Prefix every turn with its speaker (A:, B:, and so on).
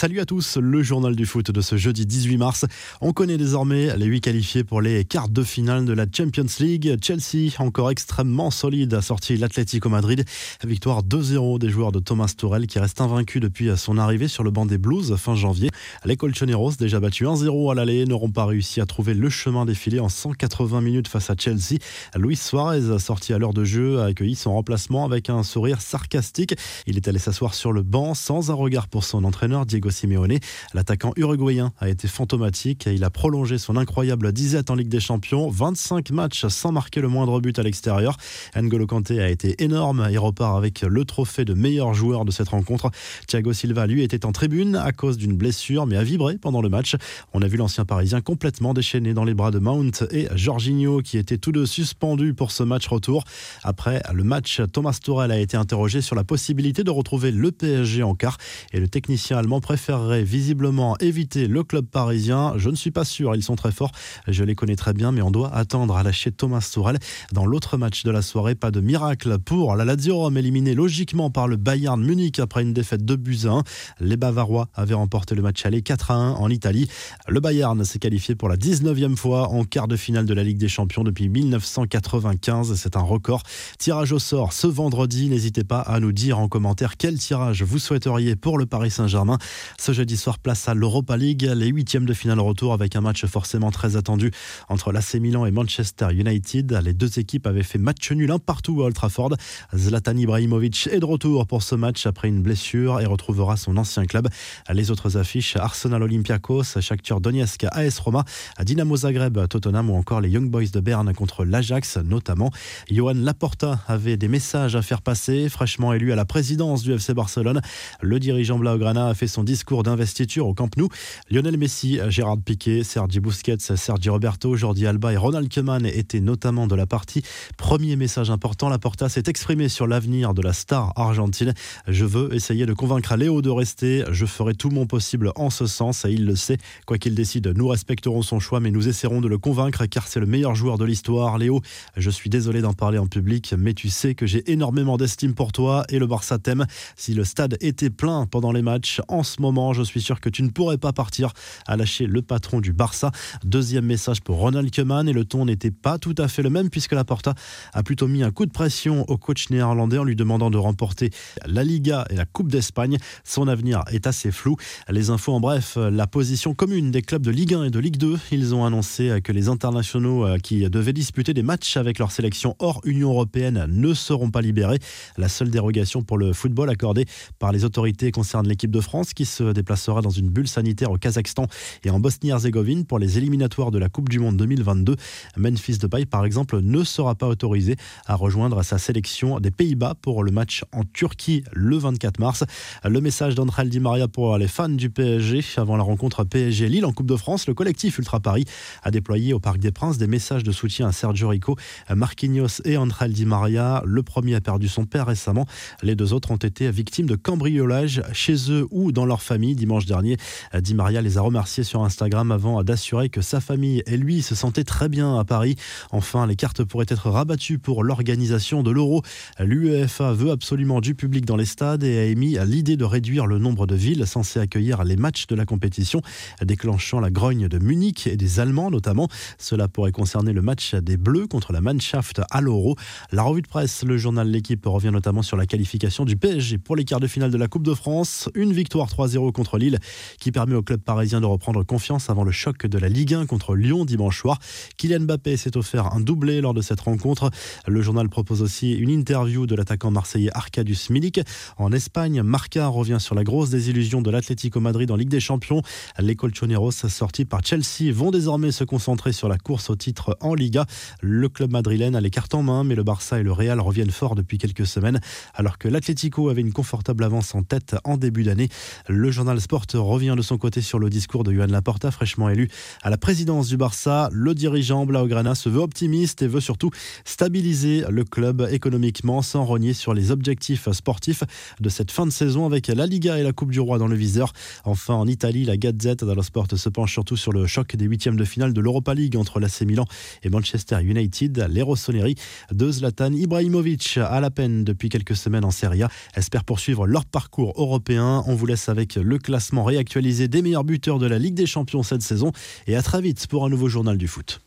A: Salut à tous, le journal du foot de ce jeudi 18 mars. On connaît désormais les huit qualifiés pour les quarts de finale de la Champions League. Chelsea, encore extrêmement solide, a sorti l'Atlético Madrid. Victoire 2-0 des joueurs de Thomas Tourel qui reste invaincu depuis son arrivée sur le banc des Blues fin janvier. Les Colchoneros, déjà battus 1-0 à l'aller, n'auront pas réussi à trouver le chemin défilé en 180 minutes face à Chelsea. Luis Suarez, sorti à l'heure de jeu, a accueilli son remplacement avec un sourire sarcastique. Il est allé s'asseoir sur le banc sans un regard pour son entraîneur Diego Simeone. L'attaquant uruguayen a été fantomatique et il a prolongé son incroyable disette en Ligue des Champions. 25 matchs sans marquer le moindre but à l'extérieur. N'Golo Kanté a été énorme et repart avec le trophée de meilleur joueur de cette rencontre. Thiago Silva, lui, était en tribune à cause d'une blessure, mais a vibré pendant le match. On a vu l'ancien Parisien complètement déchaîné dans les bras de Mount et Jorginho, qui étaient tous deux suspendus pour ce match retour. Après le match, Thomas Tourel a été interrogé sur la possibilité de retrouver le PSG en quart et le technicien allemand préférerait visiblement éviter le club parisien. Je ne suis pas sûr, ils sont très forts. Je les connais très bien, mais on doit attendre à lâcher Thomas Tourel. Dans l'autre match de la soirée, pas de miracle pour la Lazio Rome, éliminé logiquement par le Bayern Munich après une défaite de buts 1. Les Bavarois avaient remporté le match aller 4 à 1 en Italie. Le Bayern s'est qualifié pour la 19e fois en quart de finale de la Ligue des Champions depuis 1995. C'est un record. Tirage au sort ce vendredi. N'hésitez pas à nous dire en commentaire quel tirage vous souhaiteriez pour le Paris Saint-Germain. Ce jeudi soir, place à l'Europa League, les huitièmes de finale retour avec un match forcément très attendu entre l'AC Milan et Manchester United. Les deux équipes avaient fait match nul un partout à Old Trafford. Zlatan Ibrahimovic est de retour pour ce match après une blessure et retrouvera son ancien club. Les autres affiches Arsenal Olympiakos, Shakhtar Donetsk, AS Roma, Dynamo Zagreb, Tottenham ou encore les Young Boys de Berne contre l'Ajax notamment. Johan Laporta avait des messages à faire passer. Fraîchement élu à la présidence du FC Barcelone, le dirigeant Blaugrana a fait son discours d'investiture au Camp Nou. Lionel Messi, Gérard Piquet, Sergi Busquets, Sergi Roberto, Jordi Alba et Ronald Koeman étaient notamment de la partie. Premier message important, Laporta s'est exprimé sur l'avenir de la star argentine. Je veux essayer de convaincre Léo de rester. Je ferai tout mon possible en ce sens et il le sait. Quoi qu'il décide, nous respecterons son choix, mais nous essaierons de le convaincre car c'est le meilleur joueur de l'histoire. Léo, je suis désolé d'en parler en public, mais tu sais que j'ai énormément d'estime pour toi et le Barça t'aime. Si le stade était plein pendant les matchs, en ce moment, je suis sûr que tu ne pourrais pas partir, à lâcher le patron du Barça. Deuxième message pour Ronald Koeman et le ton n'était pas tout à fait le même puisque la Porta a plutôt mis un coup de pression au coach néerlandais en lui demandant de remporter la Liga et la Coupe d'Espagne. Son avenir est assez flou. Les infos en bref, la position commune des clubs de Ligue 1 et de Ligue 2. Ils ont annoncé que les internationaux euh, qui devaient disputer des matchs avec leur sélection hors Union européenne ne seront pas libérés. La seule dérogation pour le football accordée par les autorités concerne l'équipe de France qui se déplacera dans une bulle sanitaire au Kazakhstan et en Bosnie-Herzégovine pour les éliminatoires de la Coupe du Monde 2022. Memphis Depay, par exemple, ne sera pas autorisé à rejoindre sa sélection des Pays-Bas pour le match en Turquie le 24 mars. Le message d'André Di Maria pour les fans du PSG avant la rencontre PSG-Lille en Coupe de France. Le collectif Ultra Paris a déployé au Parc des Princes des messages de soutien à Sergio Rico, Marquinhos et André Di Maria. Le premier a perdu son père récemment. Les deux autres ont été victimes de cambriolage chez eux ou dans leur famille dimanche dernier. Di Maria les a remerciés sur Instagram avant d'assurer que sa famille et lui se sentaient très bien à Paris. Enfin, les cartes pourraient être rabattues pour l'organisation de l'Euro. L'UEFA veut absolument du public dans les stades et a émis l'idée de réduire le nombre de villes censées accueillir les matchs de la compétition, déclenchant la grogne de Munich et des Allemands notamment. Cela pourrait concerner le match des Bleus contre la Mannschaft à l'Euro. La revue de presse, le journal L'équipe revient notamment sur la qualification du PSG pour les quarts de finale de la Coupe de France. Une victoire 3-0 contre Lille qui permet au club parisien de reprendre confiance avant le choc de la Ligue 1 contre Lyon dimanche soir. Kylian Mbappé s'est offert un doublé lors de cette rencontre. Le journal propose aussi une interview de l'attaquant marseillais Arkadiusz Milik. En Espagne, Marca revient sur la grosse désillusion de l'Atlético Madrid en Ligue des Champions. Les Colchoneros sortis par Chelsea vont désormais se concentrer sur la course au titre en Liga. Le club madrilène a les cartes en main, mais le Barça et le Real reviennent fort depuis quelques semaines, alors que l'Atlético avait une confortable avance en tête en début d'année. Le journal Sport revient de son côté sur le discours de Johan Laporta, fraîchement élu à la présidence du Barça. Le dirigeant Blaugrana se veut optimiste et veut surtout stabiliser le club économiquement sans renier sur les objectifs sportifs de cette fin de saison avec la Liga et la Coupe du Roi dans le viseur. Enfin, en Italie, la Gazette dello Sport se penche surtout sur le choc des huitièmes de finale de l'Europa League entre l'AC Milan et Manchester United. Les Rossoneri de Zlatan Ibrahimovic à la peine depuis quelques semaines en Serie A espèrent poursuivre leur parcours européen. On vous laisse avec le classement réactualisé des meilleurs buteurs de la Ligue des Champions cette saison. Et à très vite pour un nouveau journal du foot.